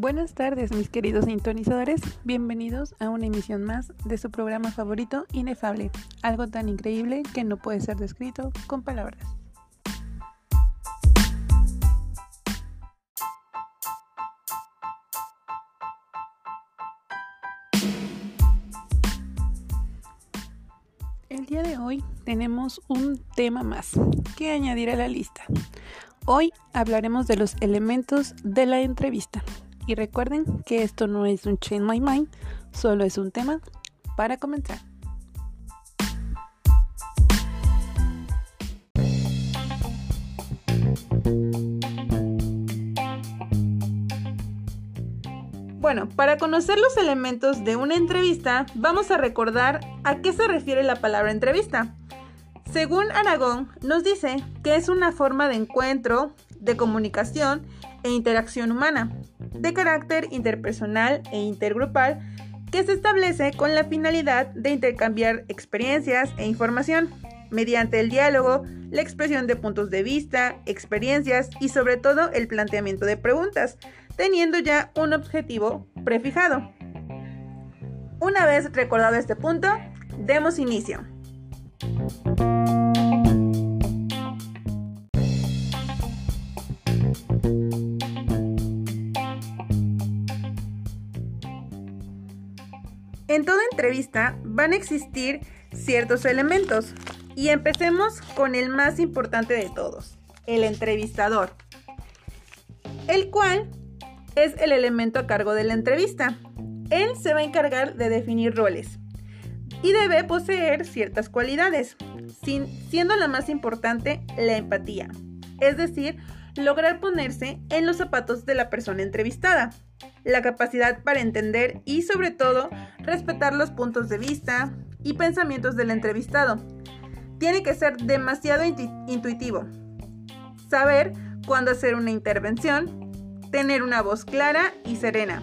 Buenas tardes, mis queridos sintonizadores. Bienvenidos a una emisión más de su programa favorito, Inefable. Algo tan increíble que no puede ser descrito con palabras. El día de hoy tenemos un tema más que añadir a la lista. Hoy hablaremos de los elementos de la entrevista. Y recuerden que esto no es un Change My Mind, solo es un tema para comenzar. Bueno, para conocer los elementos de una entrevista, vamos a recordar a qué se refiere la palabra entrevista. Según Aragón, nos dice que es una forma de encuentro, de comunicación e interacción humana, de carácter interpersonal e intergrupal, que se establece con la finalidad de intercambiar experiencias e información, mediante el diálogo, la expresión de puntos de vista, experiencias y sobre todo el planteamiento de preguntas, teniendo ya un objetivo prefijado. Una vez recordado este punto, demos inicio. En toda entrevista van a existir ciertos elementos y empecemos con el más importante de todos, el entrevistador, el cual es el elemento a cargo de la entrevista. Él se va a encargar de definir roles, y debe poseer ciertas cualidades, siendo la más importante la empatía, es decir, lograr ponerse en los zapatos de la persona entrevistada, la capacidad para entender y sobre todo respetar los puntos de vista y pensamientos del entrevistado. Tiene que ser demasiado intuitivo, saber cuándo hacer una intervención, tener una voz clara y serena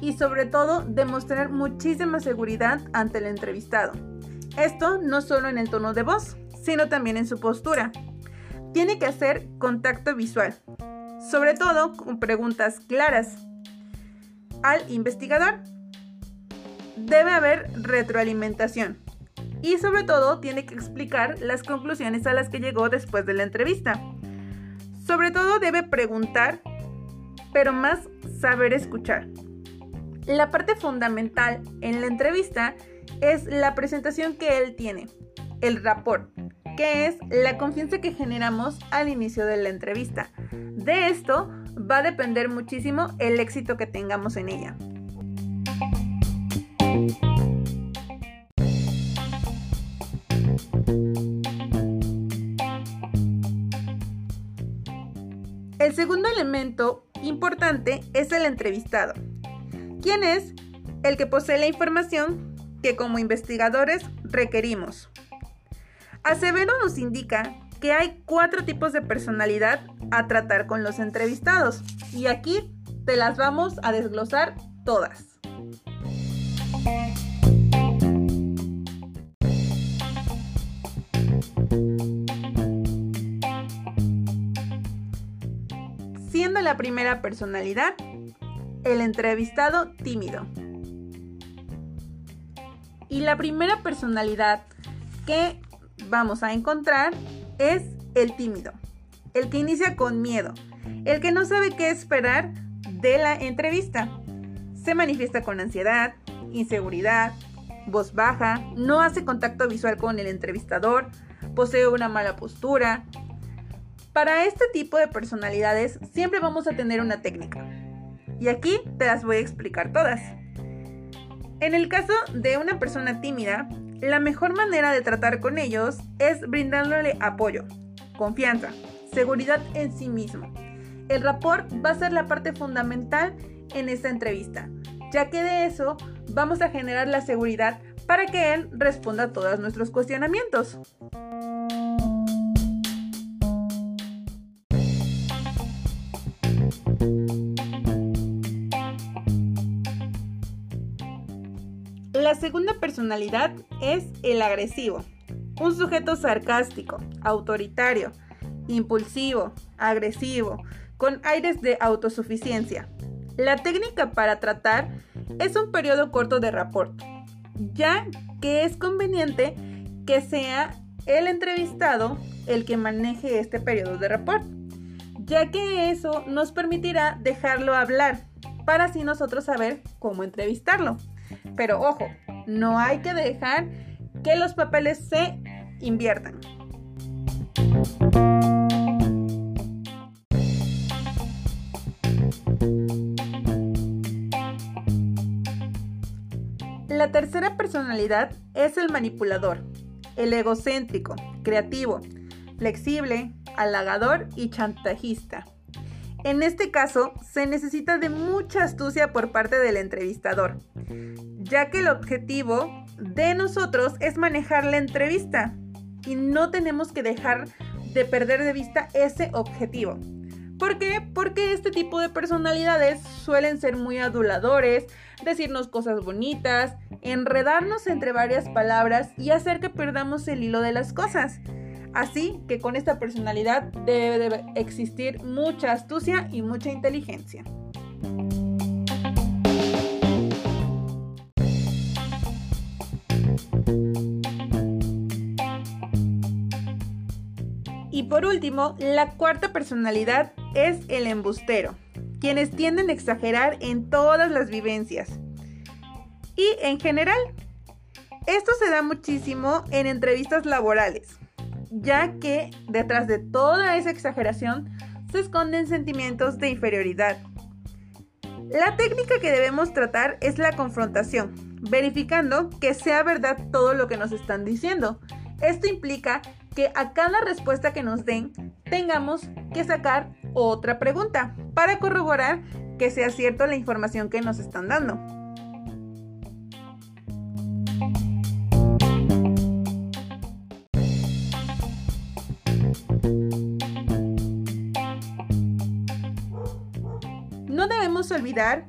y sobre todo demostrar muchísima seguridad ante el entrevistado. Esto no solo en el tono de voz, sino también en su postura. Tiene que hacer contacto visual, sobre todo con preguntas claras. Al investigador debe haber retroalimentación y sobre todo tiene que explicar las conclusiones a las que llegó después de la entrevista. Sobre todo debe preguntar, pero más saber escuchar. La parte fundamental en la entrevista es la presentación que él tiene, el rapport, que es la confianza que generamos al inicio de la entrevista. De esto va a depender muchísimo el éxito que tengamos en ella. El segundo elemento importante es el entrevistado. ¿Quién es el que posee la información que como investigadores requerimos. Acevero nos indica que hay cuatro tipos de personalidad a tratar con los entrevistados y aquí te las vamos a desglosar todas. Siendo la primera personalidad el entrevistado tímido. Y la primera personalidad que vamos a encontrar es el tímido, el que inicia con miedo, el que no sabe qué esperar de la entrevista. Se manifiesta con ansiedad, inseguridad, voz baja, no hace contacto visual con el entrevistador, posee una mala postura. Para este tipo de personalidades siempre vamos a tener una técnica. Y aquí te las voy a explicar todas. En el caso de una persona tímida, la mejor manera de tratar con ellos es brindándole apoyo, confianza, seguridad en sí mismo. El rapport va a ser la parte fundamental en esta entrevista, ya que de eso vamos a generar la seguridad para que él responda a todos nuestros cuestionamientos. Segunda personalidad es el agresivo, un sujeto sarcástico, autoritario, impulsivo, agresivo, con aires de autosuficiencia. La técnica para tratar es un periodo corto de rapport, ya que es conveniente que sea el entrevistado el que maneje este periodo de rapport, ya que eso nos permitirá dejarlo hablar para así nosotros saber cómo entrevistarlo. Pero ojo, no hay que dejar que los papeles se inviertan. La tercera personalidad es el manipulador, el egocéntrico, creativo, flexible, halagador y chantajista. En este caso, se necesita de mucha astucia por parte del entrevistador, ya que el objetivo de nosotros es manejar la entrevista y no tenemos que dejar de perder de vista ese objetivo. ¿Por qué? Porque este tipo de personalidades suelen ser muy aduladores, decirnos cosas bonitas, enredarnos entre varias palabras y hacer que perdamos el hilo de las cosas. Así que con esta personalidad debe, existir mucha astucia y mucha inteligencia. Y por último, la cuarta personalidad es el embustero, quienes tienden a exagerar en todas las vivencias. Y en general, esto se da muchísimo en entrevistas laborales ya que detrás de toda esa exageración se esconden sentimientos de inferioridad. La técnica que debemos tratar es la confrontación, verificando que sea verdad todo lo que nos están diciendo. Esto implica que a cada respuesta que nos den tengamos que sacar otra pregunta para corroborar que sea cierto la información que nos están dando. No debemos olvidar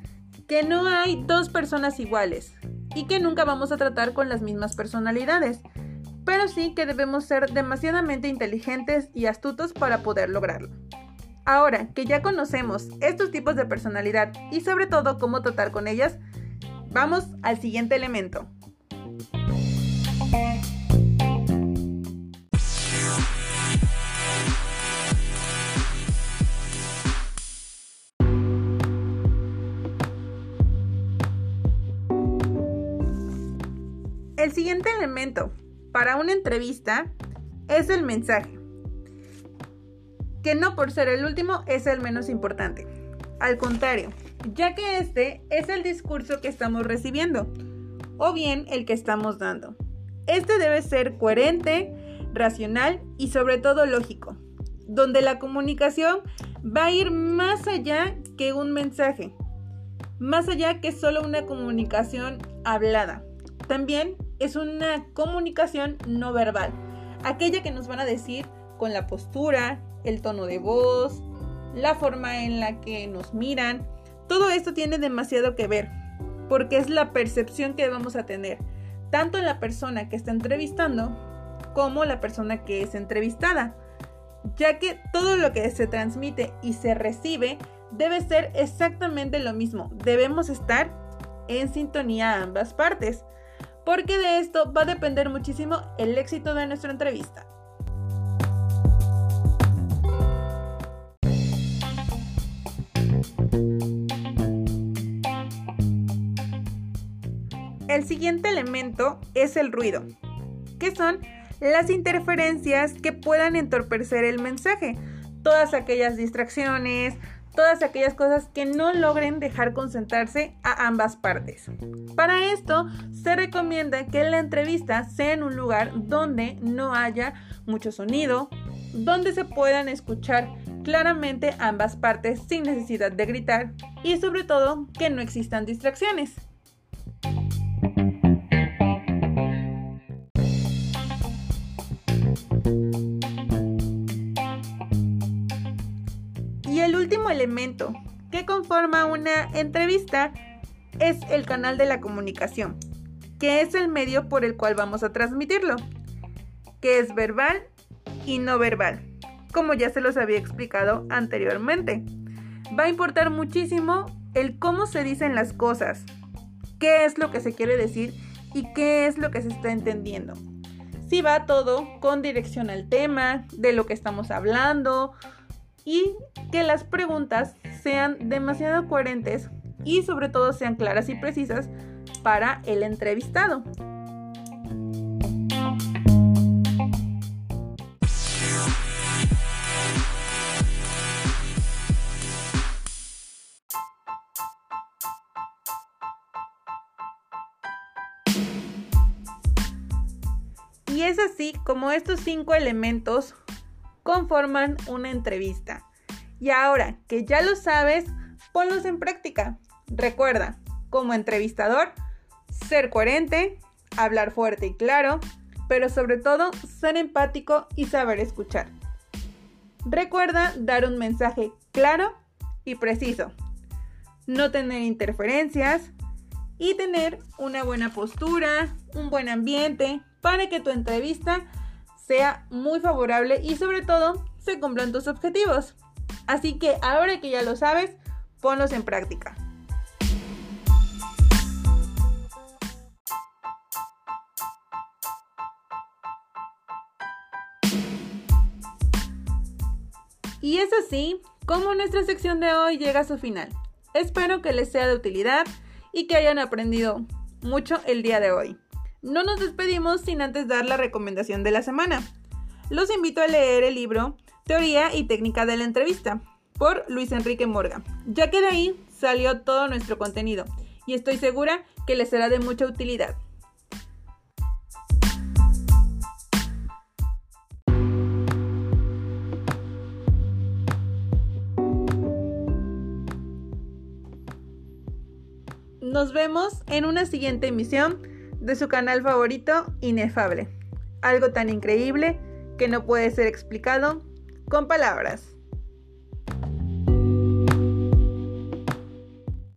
que no hay dos personas iguales y que nunca vamos a tratar con las mismas personalidades, pero sí que debemos ser demasiadamente inteligentes y astutos para poder lograrlo. Ahora que ya conocemos estos tipos de personalidad y sobre todo cómo tratar con ellas, vamos al siguiente elemento, siguiente elemento para una entrevista es el mensaje, que no por ser el último es el menos importante. Al contrario, ya que este es el discurso que estamos recibiendo o bien el que estamos dando. Este debe ser coherente, racional y sobre todo lógico, donde la comunicación va a ir más allá que un mensaje, más allá que solo una comunicación hablada. También es una comunicación no verbal, aquella que nos van a decir con la postura, el tono de voz, la forma en la que nos miran. Todo esto tiene demasiado que ver, porque es la percepción que vamos a tener, tanto en la persona que está entrevistando como la persona que es entrevistada, ya que todo lo que se transmite y se recibe debe ser exactamente lo mismo. Debemos estar en sintonía a ambas partes porque de esto va a depender muchísimo el éxito de nuestra entrevista. El siguiente elemento es el ruido, que son las interferencias que puedan entorpecer el mensaje, todas aquellas distracciones, todas aquellas cosas que no logren dejar concentrarse a ambas partes. Para esto, se recomienda que la entrevista sea en un lugar donde no haya mucho sonido, donde se puedan escuchar claramente ambas partes sin necesidad de gritar y sobre todo que no existan distracciones. Elemento que conforma una entrevista es el canal de la comunicación, que es el medio por el cual vamos a transmitirlo, que es verbal y no verbal, como ya se los había explicado anteriormente. Va a importar muchísimo el cómo se dicen las cosas, qué es lo que se quiere decir y qué es lo que se está entendiendo. Si va todo con dirección al tema, de lo que estamos hablando y que las preguntas sean demasiado coherentes y sobre todo sean claras y precisas para el entrevistado. Y es así como estos cinco elementos conforman una entrevista. Y ahora que ya lo sabes, ponlos en práctica. Recuerda, como entrevistador, ser coherente, hablar fuerte y claro, pero sobre todo ser empático y saber escuchar. Recuerda dar un mensaje claro y preciso, no tener interferencias y tener una buena postura, un buen ambiente, para que tu entrevista sea muy favorable y sobre todo se cumplan tus objetivos. Así que ahora que ya lo sabes, ponlos en práctica. Y es así como nuestra sección de hoy llega a su final. Espero que les sea de utilidad y que hayan aprendido mucho el día de hoy. No nos despedimos sin antes dar la recomendación de la semana. Los invito a leer el libro Teoría y Técnica de la Entrevista por Luis Enrique Morga, ya que de ahí salió todo nuestro contenido y estoy segura que les será de mucha utilidad. Nos vemos en una siguiente emisión de su canal favorito, Inefable. Algo tan increíble que no puede ser explicado con palabras.